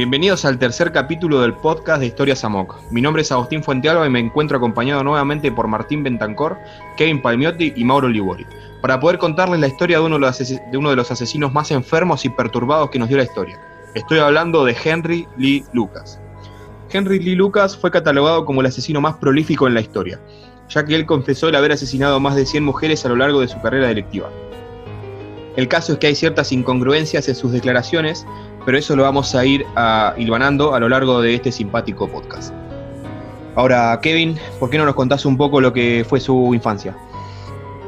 Bienvenidos al tercer capítulo del podcast de Historias Amok. Mi nombre es Agustín Fuentealba y me encuentro acompañado nuevamente por Martín Bentancor, Kevin Palmiotti y Mauro Ligori, para poder contarles la historia de uno de, los de uno de los asesinos más enfermos y perturbados que nos dio la historia. Estoy hablando de Henry Lee Lucas. Henry Lee Lucas fue catalogado como el asesino más prolífico en la historia, ya que él confesó el haber asesinado a más de 100 mujeres a lo largo de su carrera delictiva. El caso es que hay ciertas incongruencias en sus declaraciones, pero eso lo vamos a ir hilvanando a lo largo de este simpático podcast. Ahora, Kevin, ¿por qué no nos contás un poco lo que fue su infancia?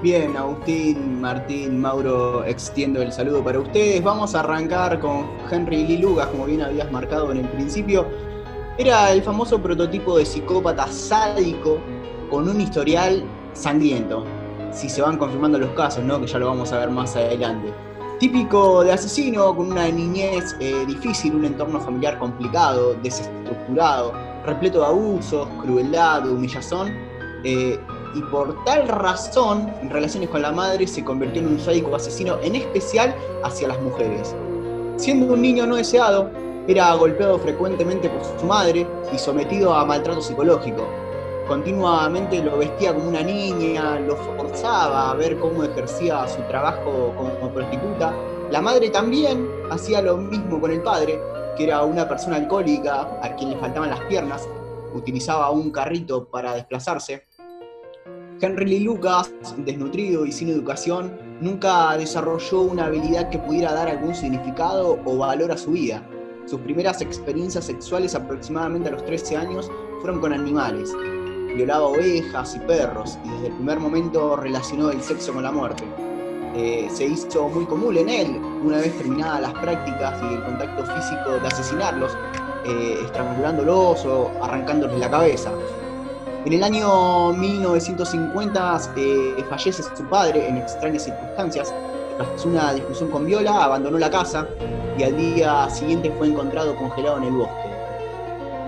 Bien, Agustín, Martín, Mauro, extiendo el saludo para ustedes. Vamos a arrancar con Henry Lee Lucas, como bien habías marcado en el principio. Era el famoso prototipo de psicópata sádico con un historial sangriento. Si se van confirmando los casos, ¿no? Que ya lo vamos a ver más adelante. Típico de asesino, con una niñez eh, difícil, un entorno familiar complicado, desestructurado, repleto de abusos, crueldad, humillación, eh, y por tal razón, en relaciones con la madre, se convirtió en un sádico asesino, en especial hacia las mujeres. Siendo un niño no deseado, era golpeado frecuentemente por su madre y sometido a maltrato psicológico continuamente lo vestía como una niña, lo forzaba a ver cómo ejercía su trabajo como, prostituta. La madre también hacía lo mismo con el padre, que era una persona alcohólica a quien le faltaban las piernas, utilizaba un carrito para desplazarse. Henry Lee Lucas, desnutrido y sin educación, nunca desarrolló una habilidad que pudiera dar algún significado o valor a su vida. Sus primeras experiencias sexuales aproximadamente a los 13 años fueron con animales, violaba ovejas y perros y desde el primer momento relacionó el sexo con la muerte. Eh, se hizo muy común en él, una vez terminadas las prácticas y el contacto físico de asesinarlos, eh, estrangulándolos o arrancándoles la cabeza. En el año 1950 eh, fallece su padre en extrañas circunstancias. Tras una discusión con Viola, abandonó la casa y al día siguiente fue encontrado congelado en el bosque.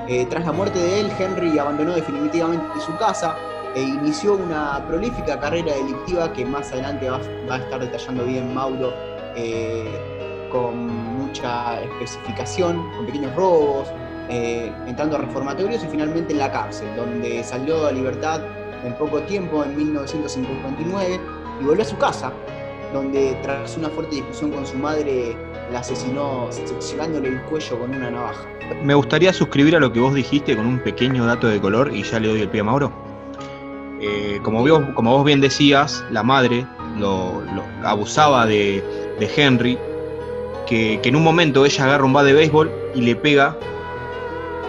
Eh, tras la muerte de él, Henry abandonó definitivamente su casa e inició una prolífica carrera delictiva que más adelante va, a estar detallando bien Mauro, eh, con mucha especificación, con pequeños robos, eh, entrando a reformatorios y finalmente en la cárcel, donde salió a libertad en poco tiempo, en 1959, y volvió a su casa, donde tras una fuerte discusión con su madre la asesinó el cuello con una navaja. Me gustaría suscribir a lo que vos dijiste con un pequeño dato de color y ya le doy el pie a Mauro. Eh, como, vos, como vos bien decías, la madre lo, abusaba de, Henry, que, en un momento ella agarra un bat de béisbol y le pega,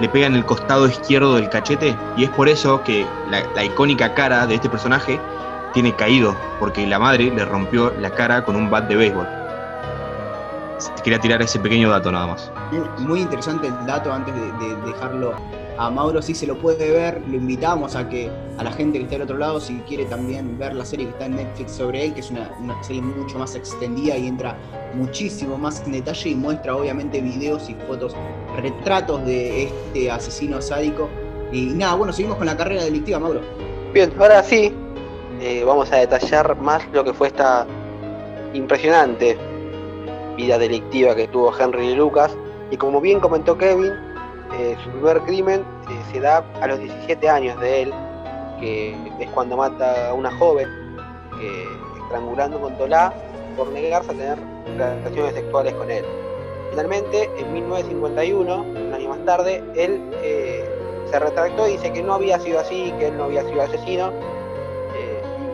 le pega en el costado izquierdo del cachete, y es por eso que la icónica cara de este personaje tiene caído, porque la madre le rompió la cara con un bat de béisbol. Quería tirar ese pequeño dato nada más. Muy interesante el dato antes de, dejarlo a Mauro si se lo puede ver, lo invitamos a que a la gente que está del otro lado, si quiere también ver la serie que está en Netflix sobre él, que es una, serie mucho más extendida y entra muchísimo más en detalle y muestra obviamente videos y fotos, retratos de este asesino sádico. Y nada, bueno, seguimos con la carrera delictiva, Mauro. Bien, ahora sí, eh, vamos a detallar más lo que fue esta impresionante vida delictiva que tuvo Henry Lucas. Y como bien comentó Kevin, eh, su primer crimen eh, se da a los 17 años de él, que es cuando mata a una joven, estrangulando con Tolá por negarse a tener relaciones sexuales con él. Finalmente, en 1951, un año más tarde, él eh, se retractó y dice que no había sido así, que él no había sido asesino.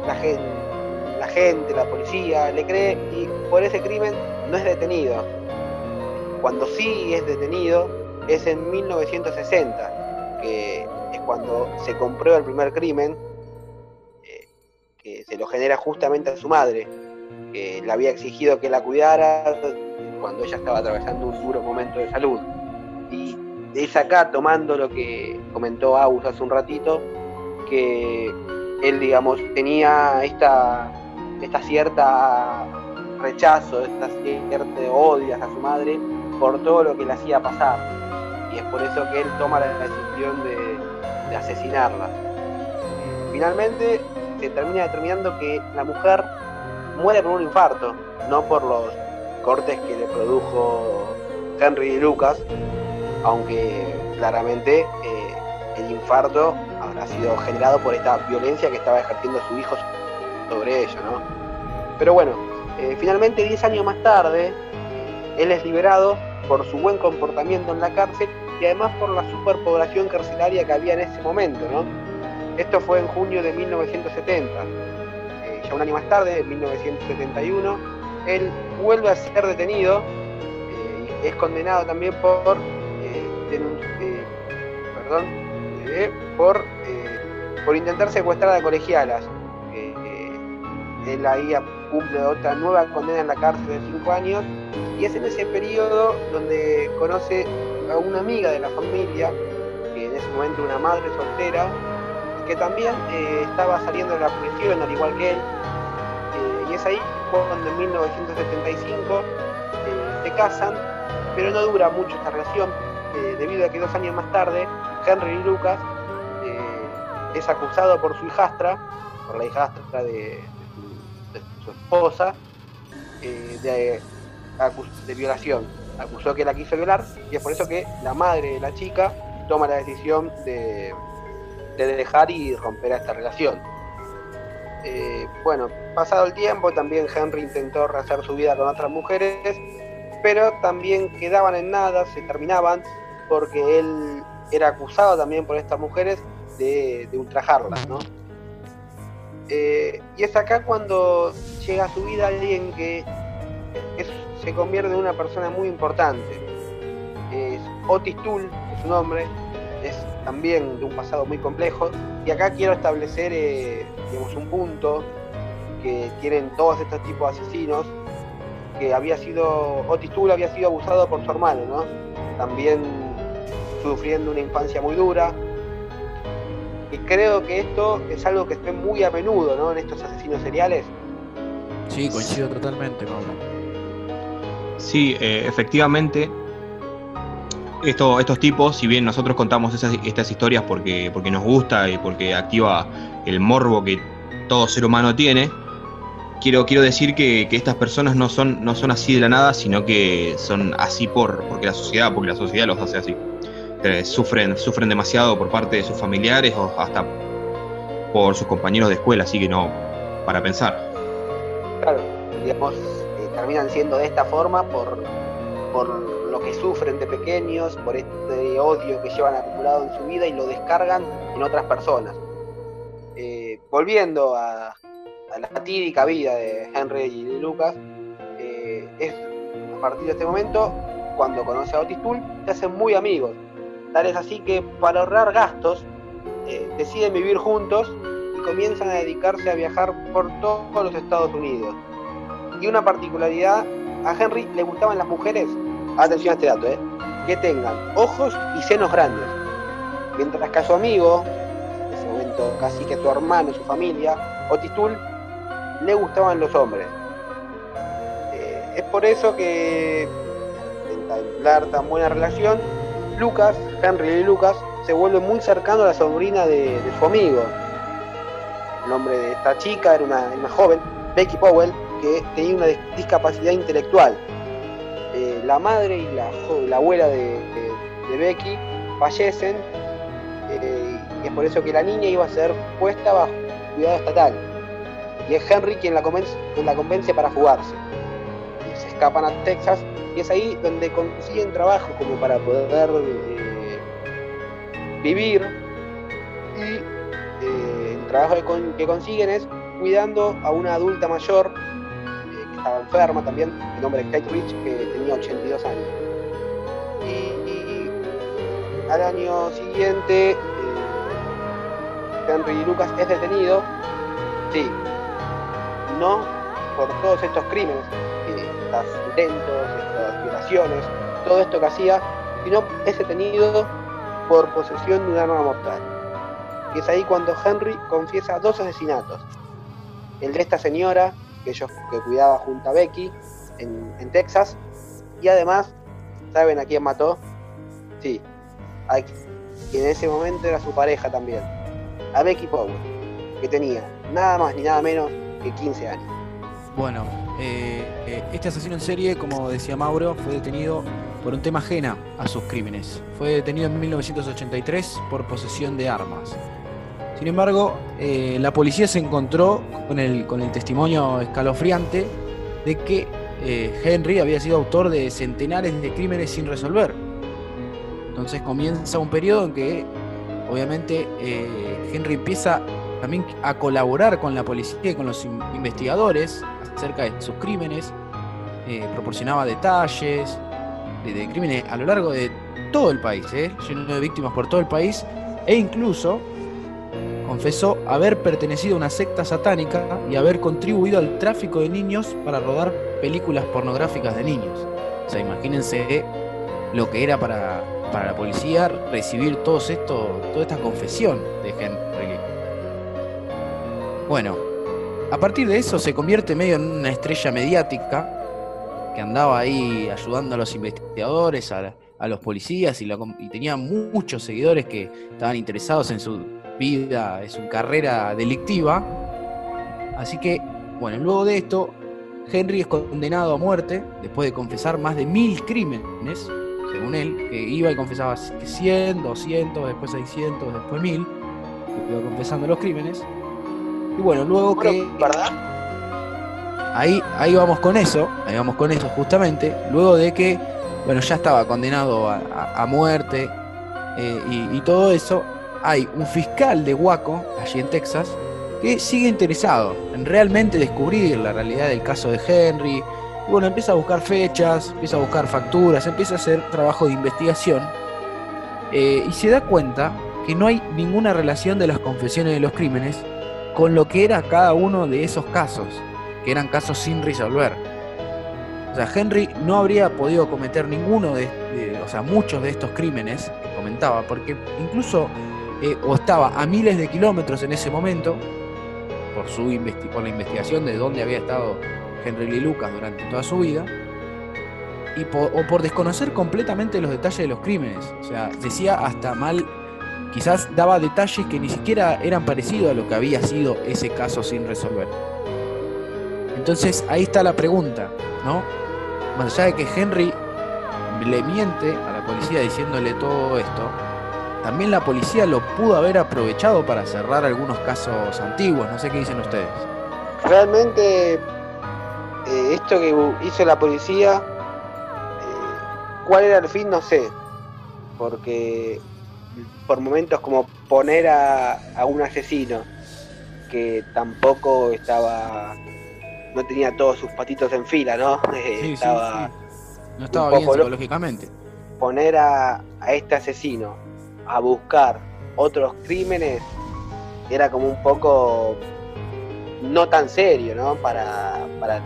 la gente la gente, la policía le cree y por ese crimen no es detenido. Cuando sí es detenido es en 1960, que es cuando se comprueba el primer crimen, eh, que se lo genera justamente a su madre, que le había exigido que la cuidara cuando ella estaba atravesando un duro momento de salud. Y es acá, tomando lo que comentó Aus hace un ratito, que él, digamos, tenía esta esta cierta rechazo, esta cierta odio a su madre por todo lo que le hacía pasar. Y es por eso que él toma la decisión de, asesinarla. Finalmente se termina determinando que la mujer muere por un infarto, no por los cortes que le produjo Henry y Lucas. aunque claramente eh, el infarto habrá sido generado por esta violencia que estaba ejerciendo su hijo sobre ella, ¿no? Pero bueno, eh, finalmente 10 años más tarde, él es liberado por su buen comportamiento en la cárcel y además por la superpoblación carcelaria que había en ese momento, ¿no? Esto fue en junio de 1970. Eh, ya un año más tarde, en 1971, él vuelve a ser detenido eh, y es condenado también por, eh, perdón, por, por intentar secuestrar a colegialas. él ahí cumple otra nueva condena en la cárcel de 5 años y es en ese periodo donde conoce a una amiga de la familia, que en ese momento una madre soltera, que también eh, estaba saliendo de la prisión al igual que él, eh, y es ahí cuando en 1975 eh, se casan, pero no dura mucho esta relación, debido a que dos años más tarde Henry Lucas es acusado por su hijastra, por la hijastra de, su, esposa, de, de violación. Acusó que la quiso violar y es por eso que la madre de la chica toma la decisión de, de dejar y romper esta relación. Eh, bueno, pasado el tiempo, también Henry intentó rehacer su vida con otras mujeres, pero también quedaban en nada, se terminaban, porque él era acusado también por estas mujeres de, ultrajarlas, ¿no? Eh, y es acá cuando llega a su vida alguien que se convierte en una persona muy importante. Es Otis Tull, es su nombre, es también de un pasado muy complejo. Y acá quiero establecer eh, digamos, un punto que tienen todos estos tipos de asesinos, que había sido, Otis Tull había sido abusado por su hermano, ¿no? También sufriendo una infancia muy dura. Y creo que esto es algo que esté muy a menudo, ¿no? En estos asesinos seriales. Sí, coincido totalmente, con Sí, eh, efectivamente, estos tipos, si bien nosotros contamos estas historias porque, porque nos gusta y porque activa el morbo que todo ser humano tiene, quiero, quiero decir que, estas personas no son, no son así de la nada, sino que son así por, porque la sociedad, porque la sociedad los hace así. Eh, sufren, sufren demasiado por parte de sus familiares o hasta por sus compañeros de escuela, así que no, para pensar. Claro, digamos, eh, terminan siendo de esta forma por, por lo que sufren de pequeños, por este odio que llevan acumulado en su vida y lo descargan en otras personas. Eh, volviendo a, la típica vida de Henry y Lucas, es a partir de este momento, cuando conoce a Otis Tull, se hacen muy amigos. Tal es así que para ahorrar gastos, eh, deciden vivir juntos y comienzan a dedicarse a viajar por todos los Estados Unidos. Y una particularidad, a Henry le gustaban las mujeres atención a este dato, ¿eh? que tengan ojos y senos grandes. Mientras que a su amigo, en ese momento casi que su hermano, su familia, Otis le gustaban los hombres. Eh, es por eso que, entablar tan buena relación, Lucas, Henry Lucas, se vuelve muy cercano a la sobrina de, su amigo. El nombre de esta chica era una, joven, Becky Powell, que tenía una discapacidad intelectual la madre y la, la abuela de, Becky fallecen eh, y es por eso que la niña iba a ser puesta bajo cuidado estatal. Y es Henry quien la convence, para fugarse. Escapan a Texas y es ahí donde consiguen trabajo como para poder eh, vivir. Y eh, el trabajo que, consiguen es cuidando a una adulta mayor estaba enferma también, el nombre de Kate Rich, que tenía 82 años. Y, al año siguiente, eh, Henry Lucas es detenido, sí, no por todos estos crímenes, estos intentos, estas violaciones, todo esto que hacía, sino es detenido por posesión de un arma mortal. Y es ahí cuando Henry confiesa dos asesinatos. El de esta señora que ellos que cuidaba junto a Becky en, Texas. Y además, ¿saben a quién mató? Sí, quien en ese momento era su pareja también, a Becky Powell, que tenía nada más ni nada menos que 15 años. Bueno, eh, eh, este asesino en serie, como decía Mauro, fue detenido por un tema ajena a sus crímenes. Fue detenido en 1983 por posesión de armas. Sin embargo, eh, la policía se encontró con el, con el testimonio escalofriante de que Henry había sido autor de centenares de crímenes sin resolver. Entonces comienza un periodo en que obviamente Henry empieza también a colaborar con la policía y con los in- investigadores acerca de sus crímenes, eh, proporcionaba detalles de, crímenes a lo largo de todo el país, eh, lleno de víctimas por todo el país, e incluso confesó haber pertenecido a una secta satánica y haber contribuido al tráfico de niños para rodar películas pornográficas de niños. O sea, imagínense lo que era para, para la policía recibir todos esto, toda esta confesión de Henry. Bueno, a partir de eso se convierte medio en una estrella mediática que andaba ahí ayudando a los investigadores, a, los policías y, tenía muchos seguidores que estaban interesados en su vida, en su carrera delictiva. Así que, bueno, luego de esto, Henry es condenado a muerte después de confesar más de mil crímenes, según él, que iba y confesaba 100, 200, después 600, después 1000, que iba confesando los crímenes. Y bueno, luego que... ¿verdad? Ahí, ahí vamos con eso, ahí vamos con eso justamente, luego de que, bueno, ya estaba condenado a, a- a muerte eh, y, y todo eso, hay un fiscal de Waco, allí en Texas, que sigue interesado en realmente descubrir la realidad del caso de Henry. Y bueno, empieza a buscar fechas, empieza a buscar facturas, empieza a hacer trabajo de investigación eh, y se da cuenta que no hay ninguna relación de las confesiones de los crímenes con lo que era cada uno de esos casos que eran casos sin resolver. O sea, Henry no habría podido cometer ninguno de, de- o sea, muchos de estos crímenes comentaba, porque incluso eh, o estaba a miles de kilómetros en ese momento, por, su investi- por la investigación de dónde había estado Henry Lee Lucas durante toda su vida, y o por desconocer completamente los detalles de los crímenes. O sea, decía hasta mal, quizás daba detalles que ni siquiera eran parecidos a lo que había sido ese caso sin resolver. Entonces ahí está la pregunta, ¿no? Más allá de que Henry le miente a la policía diciéndole todo esto, también la policía lo pudo haber aprovechado para cerrar algunos casos antiguos. No sé qué dicen ustedes. Realmente, eh, esto que hizo la policía, eh, ¿cuál era el fin? No sé. Porque por momentos como poner a, a un asesino que tampoco estaba, no tenía todos sus patitos en fila, ¿no? Eh, estaba No estaba bien poco psicológicamente. poner a, a este asesino a buscar otros crímenes era como un poco no tan serio, ¿no? Para, para,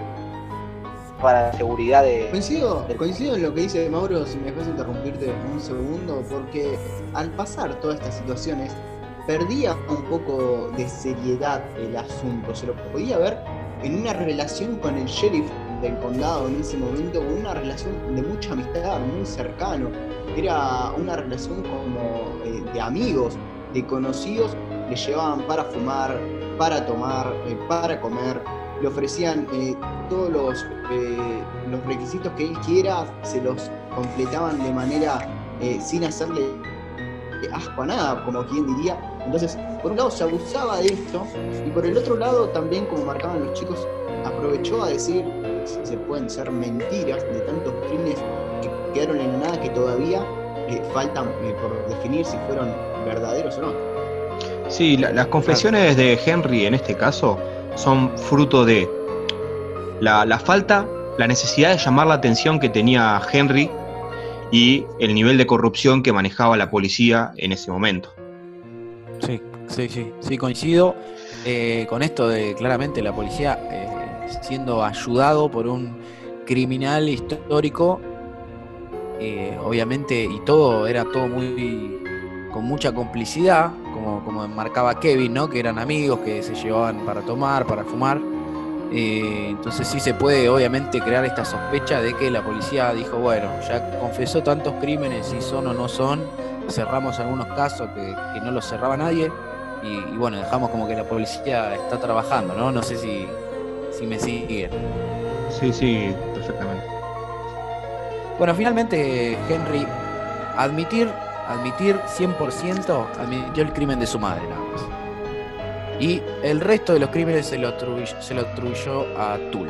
para la seguridad de... Coincido, coincido en lo que dice Mauro, si me dejas interrumpirte un segundo, porque al pasar todas estas situaciones, perdía un poco de seriedad el asunto. Se lo podía ver en una relación con el sheriff del condado en ese momento, una relación de mucha amistad, muy cercano. Era una relación como eh, de amigos, de conocidos, le llevaban para fumar, para tomar, eh, para comer, le ofrecían eh, todos los, eh, los requisitos que él quiera, se los completaban de manera eh, sin hacerle asco a nada, como quien diría. Entonces, por un lado se abusaba de esto, y por el otro lado también, como marcaban los chicos, aprovechó a decir si se pueden ser mentiras de tantos crímenes que quedaron en nada que todavía eh, faltan eh, por definir si fueron verdaderos o no. Sí, la- las confesiones de Henry en este caso son fruto de la, falta, la necesidad de llamar la atención que tenía Henry y el nivel de corrupción que manejaba la policía en ese momento. Sí, sí, sí, sí, coincido eh, con esto de claramente la policía eh, siendo ayudado por un criminal histórico, eh, obviamente, y todo era todo muy con mucha complicidad, como, como marcaba Kevin, ¿no? Que eran amigos que se llevaban para tomar, para fumar. Eh, entonces sí se puede obviamente crear esta sospecha de que la policía dijo, bueno, ya confesó tantos crímenes, si son o no son, cerramos algunos casos que, que no los cerraba nadie y, y bueno, dejamos como que la policía está trabajando, ¿no? No sé si, si me siguen. Sí, sí, perfectamente. Bueno, finalmente Henry admitir, admitir 100%, admitió el crimen de su madre nada más. Y el resto de los crímenes se lo atribuyó, se lo a Tull.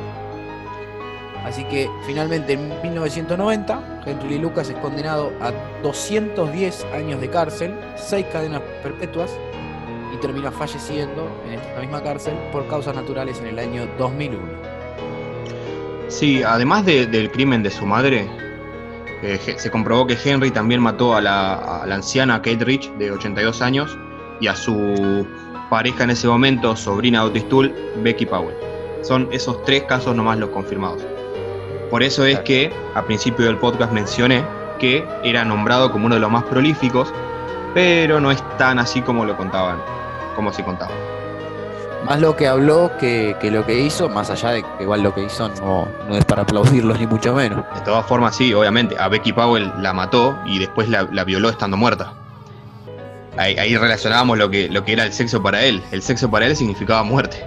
Así que finalmente en 1990 Henry Lucas es condenado a 210 años de cárcel, 6 cadenas perpetuas y termina falleciendo en esta misma cárcel por causas naturales en el año 2001. Sí, además de- del crimen de su madre, eh, se comprobó que Henry también mató a la, a la anciana Kate Rich, de 82 años, y a su pareja en ese momento, sobrina de Otis Toole, Becky Powell. Son esos tres casos nomás los confirmados. Por eso es que a principio del podcast mencioné que era nombrado como uno de los más prolíficos, pero no es tan así como lo contaban, como se contaba. Más lo que habló que, que lo que hizo, más allá de que igual lo que hizo no, no es para aplaudirlos ni mucho menos. De todas formas, sí, obviamente, a Becky Powell la mató y después la, la violó estando muerta. Ahí, ahí relacionábamos lo que, lo que era el sexo para él. El sexo para él significaba muerte.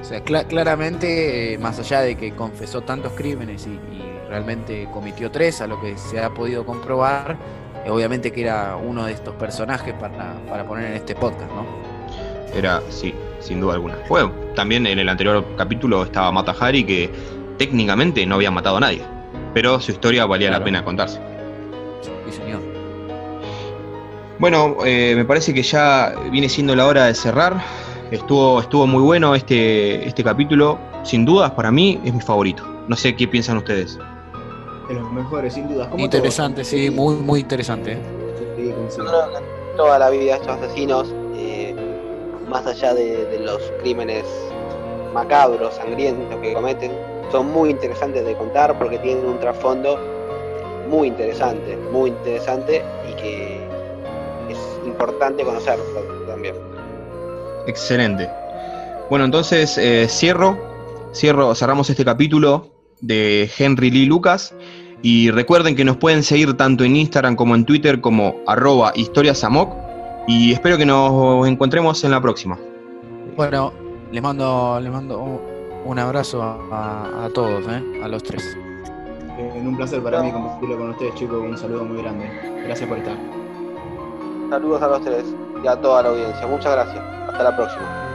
O sea, cla- claramente, eh, más allá de que confesó tantos crímenes y, y realmente cometió tres, a lo que se ha podido comprobar, eh, obviamente que era uno de estos personajes para, para poner en este podcast, ¿no? Era, sí, sin duda alguna. Bueno, también en el anterior capítulo estaba Mata Hari, que técnicamente no había matado a nadie. Pero su historia valía la pena contarse. Sí, señor. Bueno, eh, me parece que ya viene siendo la hora de cerrar. Estuvo, estuvo muy bueno este, este capítulo. Sin dudas, para mí es mi favorito. No sé qué piensan ustedes. De los mejores, sin dudas. Interesante, sí, muy, muy interesante. ¿eh? Sí, toda la vida estos asesinos, más allá de, los crímenes macabros, sangrientos que cometen, son muy interesantes de contar porque tienen un trasfondo muy interesante, muy interesante y que es importante conocerlo también. Excelente. Bueno, entonces eh, cierro, cierro, cerramos este capítulo de Henry Lee Lucas. Y recuerden que nos pueden seguir tanto en Instagram como en Twitter como arroba historiasamok. Y espero que nos encontremos en la próxima. Bueno, les mando, les mando un, abrazo a, a- a todos, ¿eh? a los tres. Eh, un placer para mí compartirlo con ustedes, chicos. Un saludo muy grande. Gracias por estar. Saludos a los tres y a toda la audiencia. Muchas gracias. Hasta la próxima.